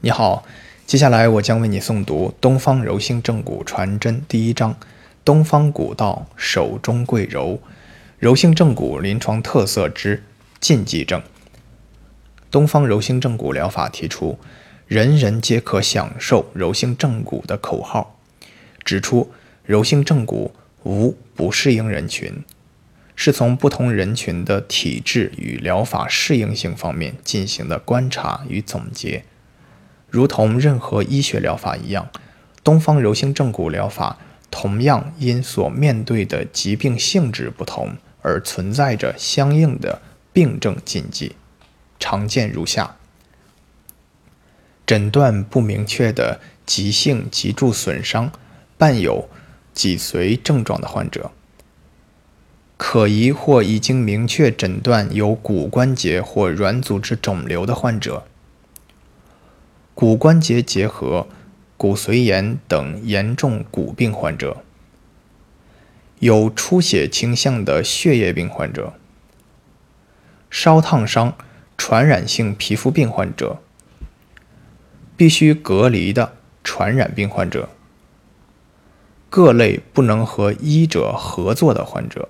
你好，接下来我将为你诵读《东方柔性正骨传真》第一章：东方古道手中贵柔，柔性正骨临床特色之禁忌症。东方柔性正骨疗法提出“人人皆可享受柔性正骨”的口号，指出柔性正骨无不适应人群，是从不同人群的体质与疗法适应性方面进行的观察与总结。如同任何医学疗法一样，东方柔性正骨疗法同样因所面对的疾病性质不同而存在着相应的病症禁忌，常见如下：诊断不明确的急性脊柱损伤伴有脊髓症状的患者，可疑或已经明确诊断有骨关节或软组织肿瘤的患者。骨关节结核、骨髓炎等严重骨病患者，有出血倾向的血液病患者，烧烫伤、传染性皮肤病患者，必须隔离的传染病患者，各类不能和医者合作的患者。